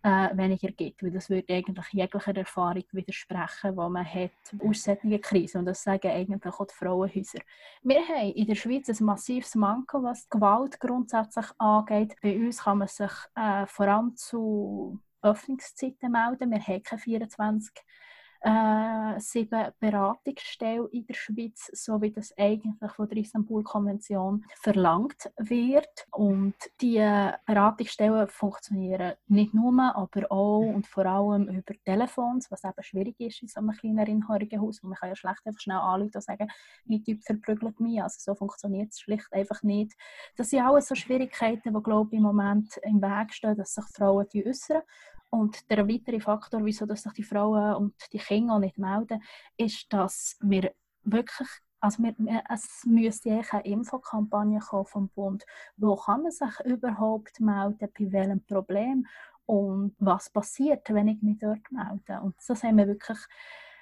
äh, weniger gibt, weil das würde eigentlich jeglicher Erfahrung widersprechen, die man hat aus solchen Krisen und das sagen eigentlich auch die Frauenhäuser. Wir haben in der Schweiz ein massives Manko, was Gewalt grundsätzlich angeht. Bei uns kann man sich äh, vor allem zu Öffnungszeiten melden. Wir haben keine 24 äh, sieben Beratungsstellen in der Schweiz, so wie das eigentlich von der Istanbul-Konvention verlangt wird. Und die Beratungsstellen funktionieren nicht nur, aber auch und vor allem über Telefons, was eben schwierig ist in so einem kleinen Haus. Man kann ja schlecht einfach schnell anrufen und sagen, mein Typ verprügelt mich. Also so funktioniert es schlicht einfach nicht. Das sind alles so Schwierigkeiten, die, glaube ich, im Moment im Weg stehen, dass sich Frauen äußern. Und der weitere Faktor, wieso dass sich die Frauen und die Kinder nicht melden, ist, dass wir wirklich also wir, es müsste eigentlich eine Infokampagne kommen vom Bund. Wo kann man sich überhaupt melden, bei welchem Problem und was passiert, wenn ich mich dort melde. Und das haben wir wirklich,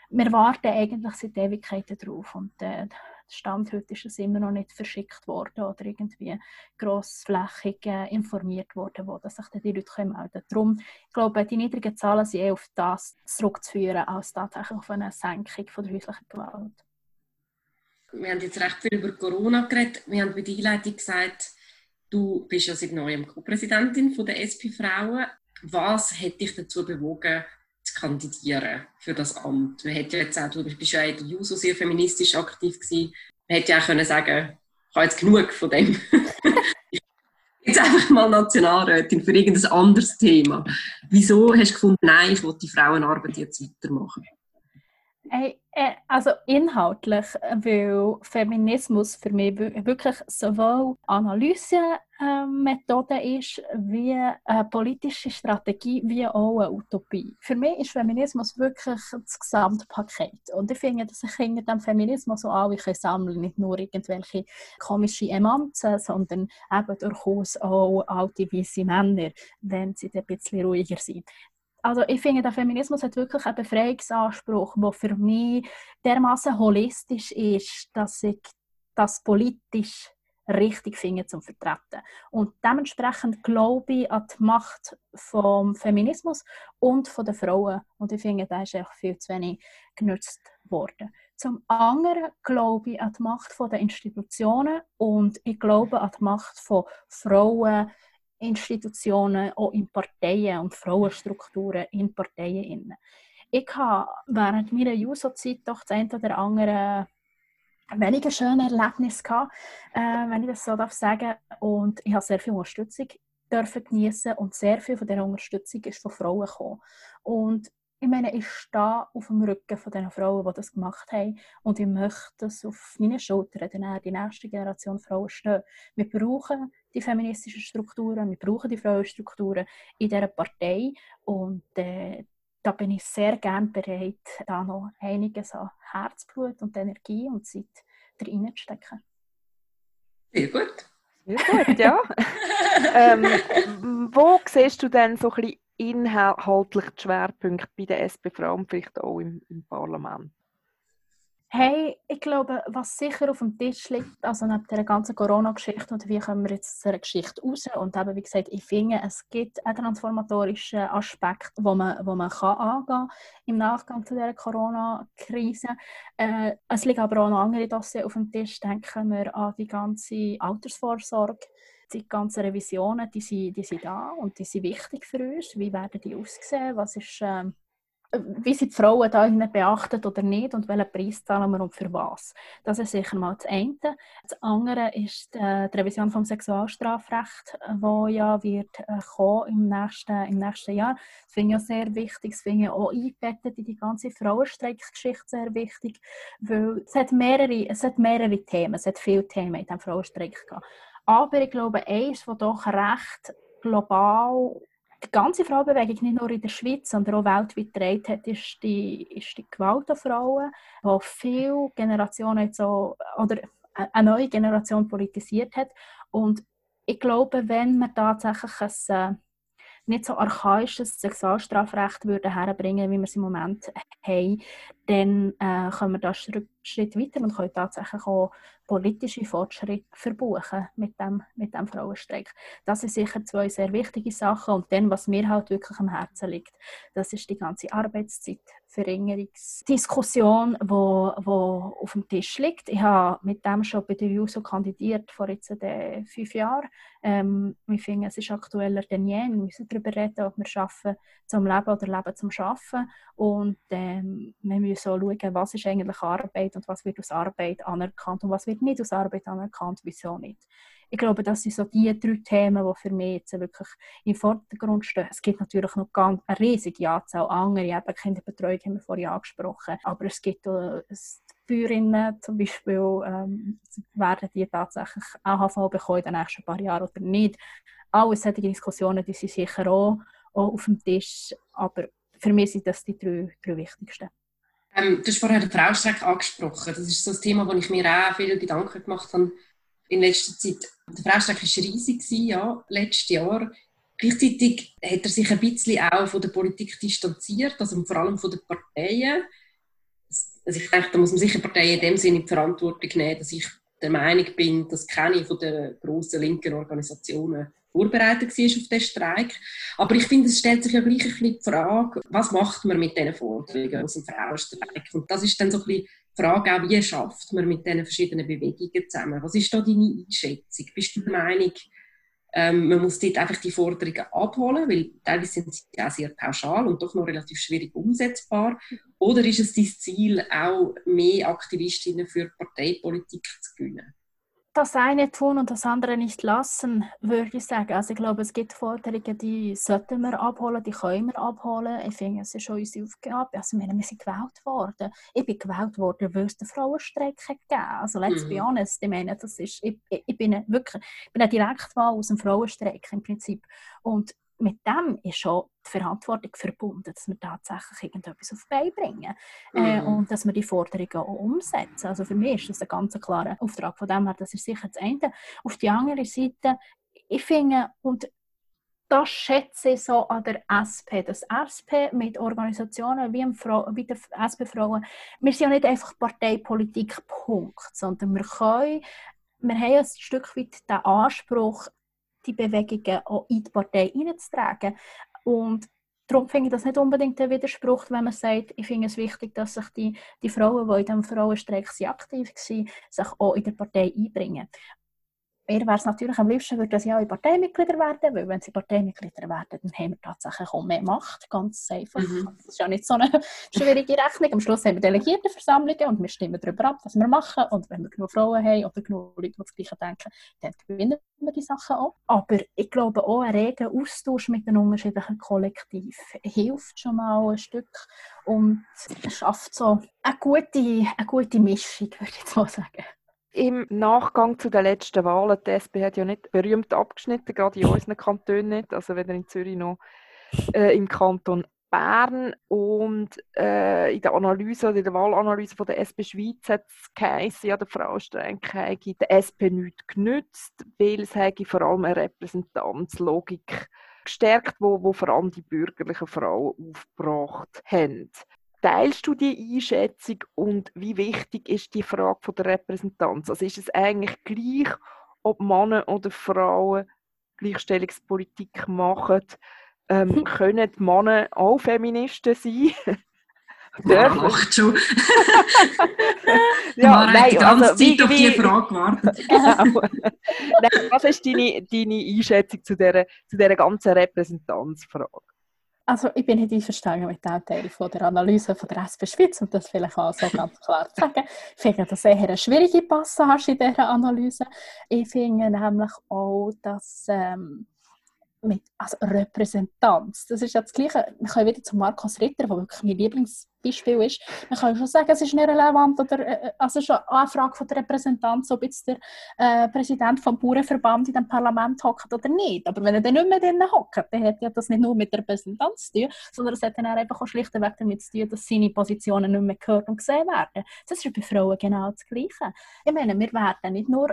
wir warten eigentlich seit Ewigkeiten drauf. Und äh, Stand heute ist es immer noch nicht verschickt worden oder irgendwie grossflächig äh, informiert worden, wo dass sich die Leute melden können. Darum, ich glaube, die niedrigen Zahlen sind eher auf das zurückzuführen, als tatsächlich auf eine Senkung von der häuslichen Gewalt. Wir haben jetzt recht viel über Corona geredet. Wir haben bei der Einleitung gesagt, du bist ja seit neuem Co-Präsidentin der SP Frauen. Was hat dich dazu bewogen, zu kandidieren für das Amt. Man hätte jetzt auch, du bist ja in der JUSO sehr feministisch aktiv gewesen. Man hätte ja auch können sagen, ich habe jetzt genug von dem. <laughs> jetzt einfach mal Nationalrätin für irgendein anderes Thema. Wieso hast du gefunden, nein, ich will die Frauenarbeit jetzt weitermachen? Hey, also inhaltlich, weil Feminismus für mich wirklich sowohl Analysemethode ist, wie eine politische Strategie, wie auch eine Utopie. Für mich ist Feminismus wirklich das Gesamtpaket. Und ich finde, dass ich hinter dem Feminismus so alle sammeln nicht nur irgendwelche komischen Emanzen, sondern eben durchaus auch alte weiße Männer, wenn sie ein bisschen ruhiger sind also ich finde, der Feminismus hat wirklich einen Befreiungsanspruch, der für mich dermaßen holistisch ist, dass ich das politisch richtig finde zum Vertreten. Und dementsprechend glaube ich an die Macht vom Feminismus und von den Frauen. Und ich finde, da ist auch viel zu wenig genutzt worden. Zum anderen glaube ich an die Macht der Institutionen und ich glaube an die Macht von Frauen, Institutionen, auch in Parteien und Frauenstrukturen in Parteien. Ich habe während meiner Juso-Zeit doch das eine oder andere weniger schöne Erlebnis gehabt, äh, wenn ich das so darf sagen. Und ich habe sehr viel Unterstützung dürfen genießen und sehr viel von dieser Unterstützung ist von Frauen gekommen. Und ich meine, ich stehe auf dem Rücken von den Frauen, die das gemacht haben und ich möchte, dass auf meinen Schultern die nächste Generation Frauen stehen. Wir brauchen die feministischen Strukturen, wir brauchen die Frauenstrukturen in dieser Partei und äh, da bin ich sehr gerne bereit, da noch einiges an Herzblut und Energie und Zeit reinzustecken. Sehr gut. Sehr gut, ja. <laughs> ähm, wo siehst du denn so ein bisschen inhaltlich die Schwerpunkte bei der SP Frau und vielleicht auch im, im Parlament? Hey, ich glaube, was sicher auf dem Tisch liegt, also nach der ganzen Corona-Geschichte und wie kommen wir jetzt aus dieser Geschichte raus und eben, wie gesagt, ich finde, es gibt einen transformatorischen Aspekt, wo man, wo man kann angehen im Nachgang zu dieser Corona-Krise. Äh, es liegt aber auch noch andere Dossier auf dem Tisch, denken wir an die ganze Altersvorsorge die ganzen Revisionen, die sind, die sind da und die sind wichtig für uns. Wie werden die aussehen? Was ist, ähm, wie sind die Frauen da beachtet oder nicht und welchen Preis zahlen wir und für was. Das ist sicher mal das eine. Das andere ist äh, die Revision vom Sexualstrafrecht, wo ja wird äh, kommen im nächsten, im nächsten Jahr. Das finde ich auch sehr wichtig, das finde ich auch eingebettet in die ganze Frauenstreikgeschichte sehr wichtig, weil es hat mehrere, es hat mehrere Themen, es hat viele Themen in diesem Frauenstreik gehabt. Aber ich glaube, eins, das doch recht global die ganze Frauenbewegung nicht nur in der Schweiz, sondern auch weltweit getragen hat, ist die, ist die Gewalt an Frauen, die viele Generationen jetzt so, oder eine neue Generation politisiert hat. Und ich glaube, wenn man tatsächlich ein äh, nicht so archaisches Sexualstrafrecht würden herbringen, wie wir es im Moment haben, dann äh, können wir da einen Schritt weiter und können tatsächlich auch politische Fortschritte verbuchen mit dem, mit dem Frauenstreik. Das sind sicher zwei sehr wichtige Sachen. Und dann, was mir halt wirklich am Herzen liegt, das ist die ganze Arbeitszeitverringerungsdiskussion, die auf dem Tisch liegt. Ich habe mit dem schon bei der JUSO kandidiert vor jetzt äh, fünf Jahren. Ähm, ich finde, es ist aktueller denn je. Wir müssen darüber reden, ob wir arbeiten zum Leben oder Leben zum Arbeiten. Und ähm, wir müssen auch schauen, was ist eigentlich Arbeit und was wird aus Arbeit anerkannt und was wird nicht aus Arbeit anerkannt, wieso nicht. Ich glaube, das sind so die drei Themen, die für mich jetzt wirklich im Vordergrund stehen. Es gibt natürlich noch ganz eine riesige Anzahl andere, eben Kinderbetreuung haben wir vorhin angesprochen, aber es gibt auch Bäuerinnen zum Beispiel, ähm, werden die tatsächlich AHV bekommen in den nächsten paar Jahren oder nicht. Alle solche Diskussionen, die sind sicher auch, auch auf dem Tisch, aber für mich sind das die drei, drei wichtigsten. Ähm, du hast vorher den Fraustreik angesprochen. Das ist so ein Thema, wo ich mir auch viele Gedanken gemacht habe in letzter Zeit. Der Fraustreik war riesig, ja, letztes Jahr. Gleichzeitig hat er sich ein bisschen auch von der Politik distanziert, also vor allem von den Parteien. Also ich denke, da muss man sicher Parteien in dem Sinne in die Verantwortung nehmen, dass ich der Meinung bin, dass keine von den grossen linken Organisationen vorbereitet war auf diesen Streik. Aber ich finde, es stellt sich ja gleich ein bisschen die Frage, was macht man mit diesen Forderungen aus dem Frauenstreik? Und das ist dann so ein bisschen Frage auch, wie schafft man mit diesen verschiedenen Bewegungen zusammen? Was ist da deine Einschätzung? Bist du der Meinung, ähm, man muss dort einfach die Forderungen abholen, weil teilweise sind sie auch sehr pauschal und doch noch relativ schwierig umsetzbar. Oder ist es dein Ziel, auch mehr Aktivistinnen für Parteipolitik zu gewinnen? Das eine tun und das andere nicht lassen, würde ich sagen. Also ich glaube, es gibt Forderungen, die sollten wir abholen, die können wir abholen. Ich finde, es ist schon unsere Aufgabe. Also wir sind gewählt worden. Ich bin gewählt worden, weil es den Frauenstreik gegeben Also let's mhm. be honest, ich meine, das ist, ich, ich bin wirklich, ich bin eine Direktwahl aus dem Frauenstreik im Prinzip. Und mit dem ist schon die Verantwortung verbunden, dass wir tatsächlich irgendetwas auf die bringen äh, mhm. und dass wir die Forderungen auch umsetzen. Also für mich ist das ein ganz klarer Auftrag. Von dem her, das ist sicher das eine. Auf die andere Seite, ich finde, und das schätze ich so an der SP. Das SP mit Organisationen wie, wie der SP-Frauen, wir sind ja nicht einfach Parteipolitik, Punkt, sondern wir können, wir haben ein Stück weit den Anspruch, die Bewegungen auch in die Partei hineinzutragen. Und darum finde ich das nicht unbedingt ein Widerspruch, wenn man sagt, ich finde es wichtig, dass sich die, die Frauen, die in diesem Frauenstreik aktiv waren, sich auch in der Partei einbringen. Mir wäre es natürlich am liebsten, würden sie auch Parteimitglieder werden, weil wenn sie Parteimitglieder werden, dann haben wir tatsächlich auch mehr Macht, ganz einfach. Mhm. Das ist ja nicht so eine <laughs> schwierige Rechnung. Am Schluss haben wir Delegiertenversammlungen und wir stimmen darüber ab, was wir machen. Und wenn wir genug Frauen haben oder genug Leute, die das Gleiche denken, dann gewinnen wir die Sachen auch. Aber ich glaube auch, ein reger Austausch mit den unterschiedlichen Kollektiven hilft schon mal ein Stück und schafft so eine gute, eine gute Mischung, würde ich mal sagen. Im Nachgang zu den letzten Wahlen, die SP hat ja nicht berühmt abgeschnitten, gerade in unseren Kantonen nicht, also weder in Zürich noch äh, im Kanton Bern. Und äh, in der Analyse, in der Wahlanalyse von der SP Schweiz hat es geheißen, ja, der Frauenstreik hätte der SP nichts genützt, weil es vor allem eine Repräsentanzlogik gestärkt, wo, wo vor allem die bürgerlichen Frauen aufgebracht haben. Teilst du die Einschätzung und wie wichtig ist die Frage von der Repräsentanz? Also ist es eigentlich gleich, ob Männer oder Frauen Gleichstellungspolitik machen? Ähm, können Männer auch Feministen sein? <laughs> Ja, lacht schon. <laughs> ja, nein, die ganze also, wie- Zeit auf die wie- Frage gewartet. <laughs> Genau. Nein, was ist deine, deine Einschätzung zu dieser, zu dieser ganzen Repräsentanzfrage? Also ich bin nicht einverstanden mit dem Teil von der Analyse von der SP Schweiz, um das vielleicht auch so ganz klar zu sagen. Ich finde das eher eine schwierige Passage in dieser Analyse. Ich finde nämlich auch, dass ähm, mit, also Repräsentanz, das ist ja das Gleiche, wir können wieder zu Markus Ritter, der wirklich mein Lieblingsbeispiel ist, man kann schon sagen, es ist nicht relevant, oder, äh, also schon eine Frage von der Repräsentanz, ob jetzt der äh, Präsident vom Bauernverband in dem Parlament hockt oder nicht. Aber wenn er dann nicht mehr drin hockt, dann hat ja das nicht nur mit der Repräsentanz zu tun, sondern es hat dann auch auch schlichtweg damit zu tun, dass seine Positionen nicht mehr gehört und gesehen werden. Das ist bei Frauen genau das Gleiche. Ich meine, wir werden nicht nur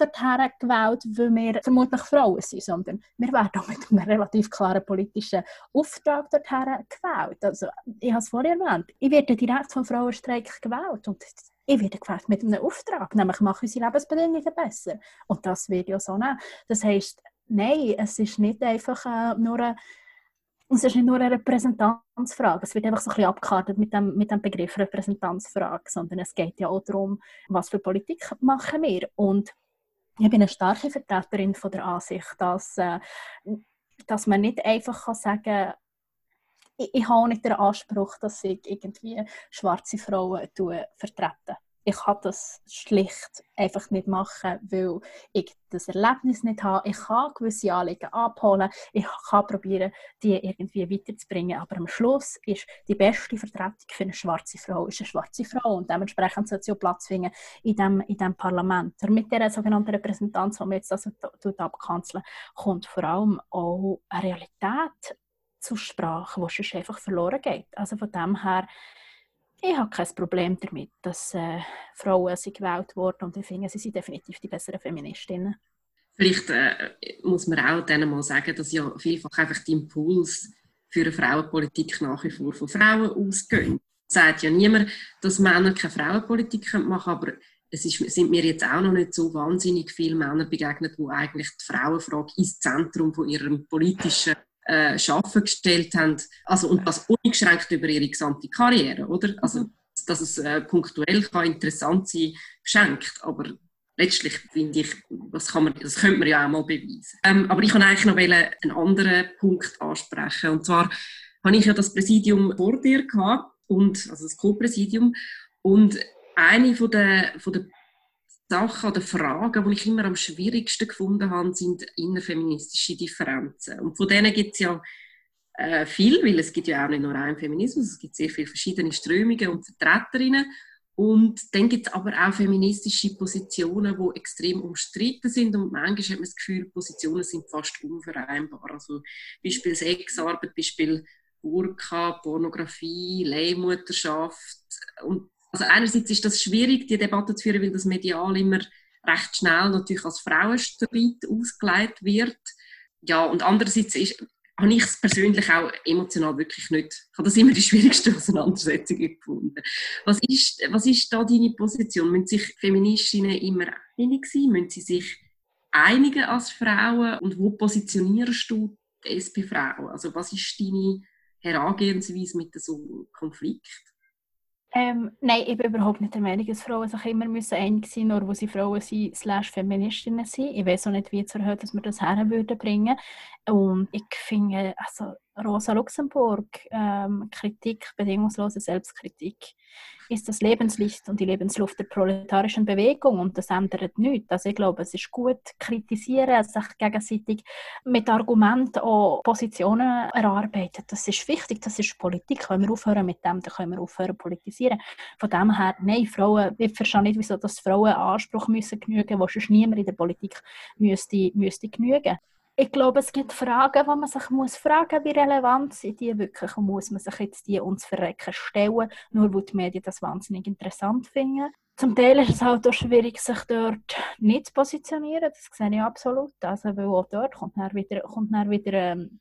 dorthin gewählt, weil wir vermutlich Frauen sind, sondern wir werden auch mit einem relativ klaren politischen Auftrag dorthin gewählt. Also, ich habe es vorher erwähnt, ich werde direkt vom Frauenstreik gewählt und ich werde gewählt mit einem Auftrag, nämlich mache unsere Lebensbedingungen besser. Und das wird ja so nehmen. Das heisst, nein, es ist nicht einfach äh, nur eine es ist nicht nur eine Repräsentanzfrage, es wird einfach so ein bisschen abgekartet mit dem, mit dem Begriff Repräsentanzfrage, sondern es geht ja auch darum, was für Politik machen wir. Und ich bin eine starke Vertreterin von der Ansicht, dass, äh, dass man nicht einfach kann sagen kann, ich, ich habe nicht den Anspruch, dass ich irgendwie schwarze Frauen tue, vertrete. Ich kann das schlicht einfach nicht machen, weil ich das Erlebnis nicht habe. Ich kann gewisse Anliegen abholen, ich kann probieren, die irgendwie weiterzubringen, aber am Schluss ist die beste Vertretung für eine schwarze Frau ist eine schwarze Frau und dementsprechend sollte sie auch Platz finden in dem, in dem Parlament. Und mit dieser sogenannten Repräsentanz, die wir jetzt also abkanzeln, kommt vor allem auch eine Realität zur Sprache, die sonst einfach verloren geht. Also von dem her, ich habe kein Problem damit, dass äh, Frauen sind gewählt wurden und ich finde, sie sind definitiv die besseren Feministinnen. Vielleicht äh, muss man auch denen mal sagen, dass ja vielfach einfach die Impuls für eine Frauenpolitik nach wie vor von Frauen ausgehen. Es sagt ja niemand, dass Männer keine Frauenpolitik machen können, aber es ist, sind mir jetzt auch noch nicht so wahnsinnig viele Männer begegnet, die eigentlich die Frauenfrage ins Zentrum von ihrem politischen äh, Schaffen gestellt haben. Also, und das uneingeschränkt über ihre gesamte Karriere, oder? Also, dass es äh, punktuell kann interessant sein geschenkt, aber letztlich finde ich, das, kann man, das könnte man ja auch mal beweisen. Ähm, aber ich kann eigentlich noch einen anderen Punkt ansprechen. Und zwar habe ich ja das Präsidium vor dir gehabt, und, also das Co-Präsidium, und eine von der, von der Sachen oder Fragen, die ich immer am schwierigsten gefunden habe, sind innerfeministische Differenzen. Und von denen gibt es ja äh, viel, weil es gibt ja auch nicht nur einen Feminismus, es gibt sehr viele verschiedene Strömungen und Vertreterinnen. Und dann gibt es aber auch feministische Positionen, die extrem umstritten sind und manchmal hat man das Gefühl, Positionen sind fast unvereinbar. Also Beispiel Sexarbeit, Beispiel Burka, Pornografie, Leihmutterschaft und also einerseits ist das schwierig, die Debatte zu führen, weil das medial immer recht schnell natürlich als Frauenstreit ausgelegt wird. Ja, und andererseits ist, habe ich es persönlich auch emotional wirklich nicht. Ich habe das immer die schwierigste <laughs> Auseinandersetzung gefunden. Was ist, was ist da deine Position? Müssen sich Feministinnen immer einig sein? Müssen sie sich einigen als Frauen? Und wo positionierst du die SP-Frauen? Also was ist deine Herangehensweise mit so einem Konflikt? Ähm, nein, ich bin überhaupt nicht der Meinung, dass Frauen sich immer müssen einig sein müssen, nur wo sie Frauen sind, slash Feministinnen sind. Ich weiß auch nicht, wie zu erhöht, dass wir das her würden. Und ich finde, also Rosa Luxemburg, ähm, Kritik, bedingungslose Selbstkritik, ist das Lebenslicht und die Lebensluft der proletarischen Bewegung und das ändert nichts. Also ich glaube, es ist gut, kritisieren, sich gegenseitig mit Argumenten auch Positionen erarbeiten. Das ist wichtig, das ist Politik. Wenn wir aufhören mit dem, dann können wir aufhören politisieren. Von dem her, nein, Frauen, ich verstehe nicht, wieso dass Frauen Anspruch müssen genügen wo sonst niemand in der Politik müsste, müsste genügen ich glaube, es gibt Fragen, die man sich muss fragen wie relevant sind die wirklich und muss man sich jetzt die uns verrecken stellen, nur weil die Medien das wahnsinnig interessant finden. Zum Teil ist es halt auch schwierig, sich dort nicht zu positionieren, das sehe ich absolut, also weil auch dort kommt dann wieder, kommt dann wieder ähm,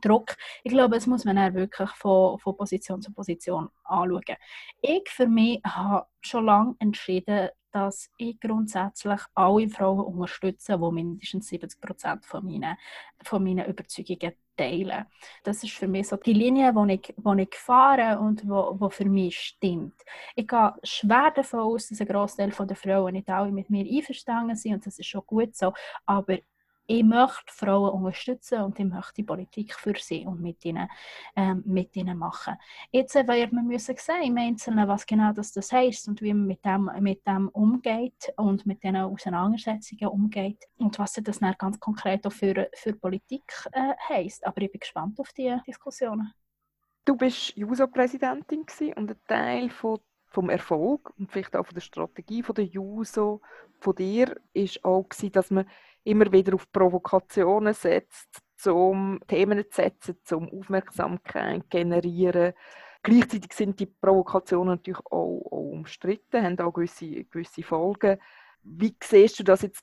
Druck. Ich glaube, es muss man dann wirklich von, von Position zu Position anschauen. Ich für mich habe schon lange entschieden, dass ich grundsätzlich alle Frauen unterstütze, die mindestens 70 Prozent von meinen, von meinen Überzeugungen teilen. Das ist für mich so die Linie, die ich, die ich fahre und wo für mich stimmt. Ich gehe schwer davon aus, dass ein Großteil der Frauen nicht alle mit mir einverstanden sind und das ist schon gut so, aber ich möchte Frauen unterstützen und ich möchte die Politik für sie und mit ihnen, ähm, mit ihnen machen. Jetzt wird man müssen sehen im Einzelnen, was genau das, das heisst und wie man mit dem, mit dem umgeht und mit diesen Auseinandersetzungen umgeht und was das dann ganz konkret auch für, für Politik äh, heisst. Aber ich bin gespannt auf die Diskussionen. Du bist JUSO-Präsidentin und ein Teil von vom Erfolg und vielleicht auch von der Strategie von der JUSO von dir ist auch gewesen, dass man immer wieder auf Provokationen setzt, um Themen zu setzen, um Aufmerksamkeit zu generieren. Gleichzeitig sind die Provokationen natürlich auch, auch umstritten, haben auch gewisse, gewisse Folgen. Wie siehst du das jetzt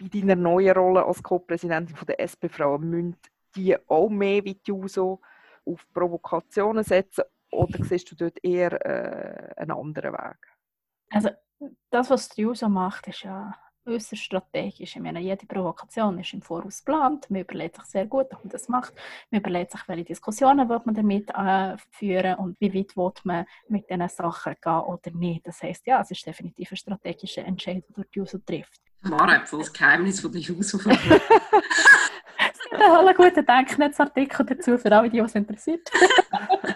bei deiner neuen Rolle als Co-Präsidentin der SP-Frauen? Müssen die auch mehr wie die USO auf Provokationen setzen oder siehst du dort eher äh, einen anderen Weg? Also das, was die USO macht, ist ja äußerst strategisch. Ich meine, jede Provokation ist im Voraus geplant. Man überlegt sich sehr gut, ob man das macht. Man überlegt sich, welche Diskussionen wird man damit äh, führen und wie weit will man mit diesen Sachen gehen oder nicht. Das heisst, ja, es ist definitiv ein strategischer Entscheid, den die JUSO trifft. Wahrheit, das Geheimnis von der JUSO. es gibt einen guten Denknetzartikel dazu für alle, die es interessiert. <laughs>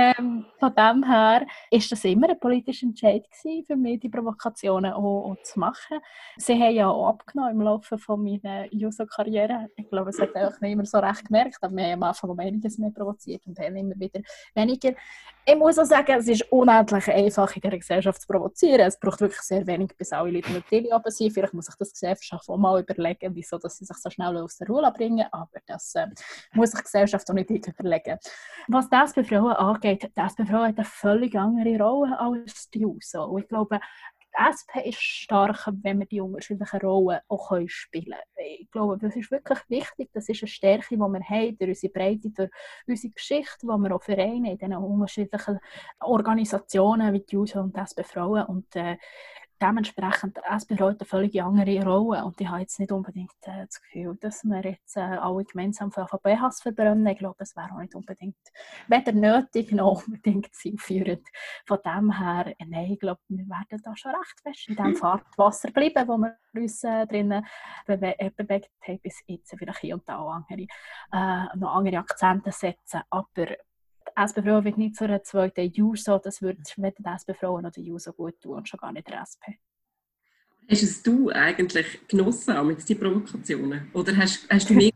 ähm, von dem her ist das immer ein politischer Entscheid für mich, die Provokationen auch, auch, zu machen. Sie haben ja auch abgenommen im Laufe von meiner Juso-Karriere. Ich glaube, es hat auch nicht immer so recht gemerkt, aber wir haben am Anfang um einiges mehr provoziert und haben immer wieder weniger. Ich muss auch sagen, es ist unendlich einfach, in dieser Gesellschaft zu provozieren. Es braucht wirklich sehr wenig, bis alle Leute mit Tele oben sind. Vielleicht muss sich das Gesellschaft auch mal überlegen, wieso dass sie sich so schnell aus der Ruhe bringen. Aber das äh, muss sich die Gesellschaft auch nicht überlegen. Was das bei Frauen angeht, die SP-Frau eine völlig andere Rolle als die USO. Und ich glaube, die SP ist stark, wenn wir die unterschiedlichen Rollen auch spielen können. Ich glaube, das ist wirklich wichtig. Das ist eine Stärke, die wir haben, durch unsere Breite, durch unsere Geschichte, die wir auch vereinen in diesen unterschiedlichen Organisationen wie die USO und die SP Frauen. Und äh, dementsprechend, es bereut eine völlig andere Rolle und ich habe jetzt nicht unbedingt äh, das Gefühl, dass wir jetzt äh, alle gemeinsam von BHs verbrennen. Ich glaube, das wäre auch nicht unbedingt weder nötig noch unbedingt <laughs> zielführend. Von dem her, äh, nein, ich glaube, wir werden da schon recht fest in dem <laughs> Fahrtwasser bleiben, wo wir uns äh, drinnen bewe äh, bewegt haben, bis jetzt vielleicht hier und da auch andere, äh, noch andere Akzente setzen, aber SP-Frauen wird nicht zu einer zweiten Juso, das würde weder die SP-Frauen noch die Juso gut tun und schon gar nicht der SP. Hast es du eigentlich genossen mit den Provokationen? Oder hast, hast du mehr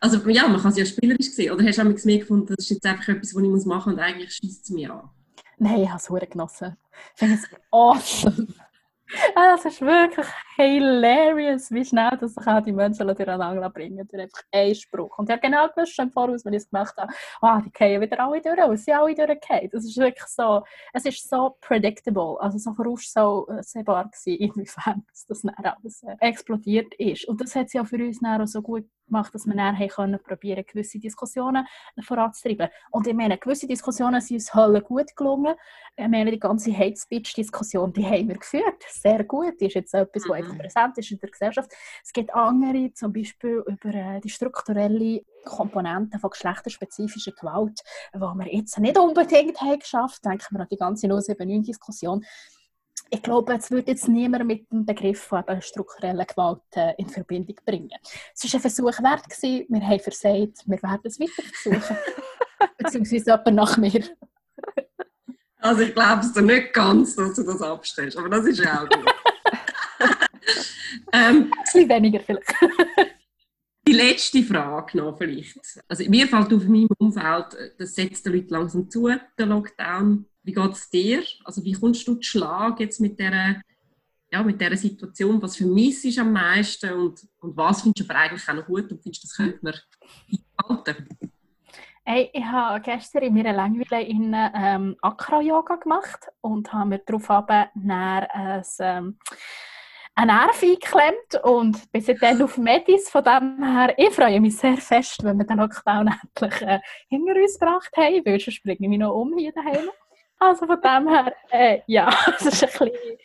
also ja, man kann es ja spielerisch sehen, oder hast du mehr gefunden, das ist jetzt einfach etwas, was ich machen muss und eigentlich schießt es mir an? Nein, ich habe es genossen. Ich finde es awesome. Ah, das ist wirklich hilarious, wie schnell das sich auch die Menschen durcheinander bringen. Durch einfach einen Spruch. Und ich habe genau gewusst schon im Voraus, wenn ich es gemacht habe, ah, die gehen wieder alle durch, sie alle durchgehen. Das ist wirklich so, es ist so predictable, also so voraussehbar gewesen, <laughs> inwiefern das dann alles äh, explodiert ist. Und das hat sie auch für uns dann auch so gut gemacht, dass wir dann können probieren, gewisse Diskussionen voranzutreiben. Und ich meine, gewisse Diskussionen sind uns Hölle gut gelungen. Ich meine, die ganze Hate Speech-Diskussion, die haben wir geführt. Sehr gut. Die ist jetzt etwas, was mhm. präsent ist in der Gesellschaft. Es gibt andere, zum Beispiel über äh, die strukturelle Komponenten von geschlechterspezifischer Gewalt, die wir jetzt nicht unbedingt haben geschafft haben. Denken wir an die ganze 079-Diskussion ich glaube, es würde jetzt niemand mit dem Begriff von eben struktureller Gewalt äh, in Verbindung bringen. Es war ein Versuch wert, gewesen. wir haben versagt, wir werden es weiter versuchen. <laughs> Beziehungsweise jemand nach mir. Also ich glaube es dir nicht ganz, dass du das abstellst, aber das ist ja auch gut. <laughs> ähm, ein bisschen weniger vielleicht. <laughs> Die letzte Frage noch vielleicht. Also mir fällt auf meinem Umfeld, das setzt den Leuten langsam zu, der Lockdown. Wie geht es dir? Also wie kommst du zu Schlag jetzt mit dieser, ja, mit dieser Situation? Was vermisst du am meisten und, und was findest du aber eigentlich auch noch gut und findest, das könnte man einhalten? Hey, ich habe gestern in meiner Langweile in ähm, Akra-Yoga gemacht und habe mir daraufhin ein, ähm, einen Nerv eingeklemmt und bis dann auf Medis. Von dem her, ich freue mich sehr fest, wenn wir den Lockdown endlich äh, hinter uns gebracht haben, weil sonst ich mich noch um hier daheim. Also von dem her, äh, ja, <laughs> es ist ein bisschen...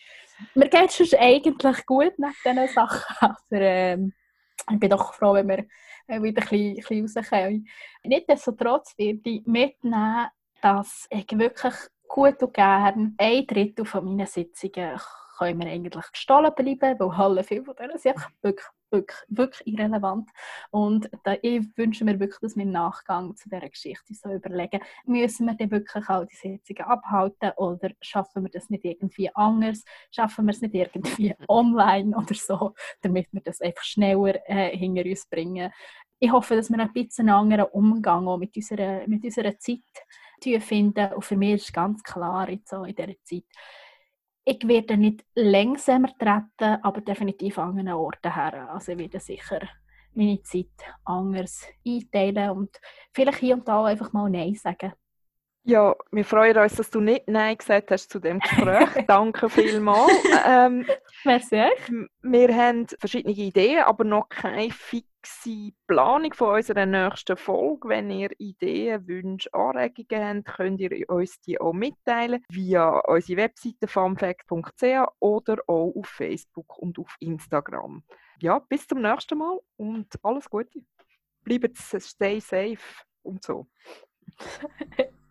Mir geht es eigentlich gut nach diesen Sachen, <laughs> aber ähm, ich bin doch froh, wenn wir, äh, wieder ein bisschen, bisschen rauskommen. Nichtsdestotrotz werde ich mitnehmen, dass ich wirklich gut und gerne ein Drittel von meinen Sitzungen können wir eigentlich gestohlen bleiben, weil alle viele von denen sind wirklich, wirklich, wirklich irrelevant. Und da, ich wünsche mir wirklich, dass wir im Nachgang zu dieser Geschichte so überlegen, müssen wir denn wirklich all die Sitzungen abhalten oder schaffen wir das nicht irgendwie anders? Schaffen wir es nicht irgendwie <laughs> online oder so, damit wir das einfach schneller äh, hinter uns bringen? Ich hoffe, dass wir ein bisschen einen anderen Umgang auch mit unserer, mit unserer Zeit finden. Und für mich ist ganz klar jetzt so in dieser Zeit, ich werde nicht langsamer treten, aber definitiv an anderen Orten her. Also ich werde sicher meine Zeit anders einteilen und vielleicht hier und da einfach mal Nein sagen. Ja, wir freuen uns, dass du nicht Nein gesagt hast zu dem Gespräch. <laughs> Danke vielmals. Ähm, Merci. Wir haben verschiedene Ideen, aber noch keine fixe Planung von unserer nächsten Folge. Wenn ihr Ideen, Wünsche, Anregungen habt, könnt ihr uns die auch mitteilen via unsere Webseite funfact.ch oder auch auf Facebook und auf Instagram. Ja, bis zum nächsten Mal und alles Gute. Bleibt stay safe und so. <laughs>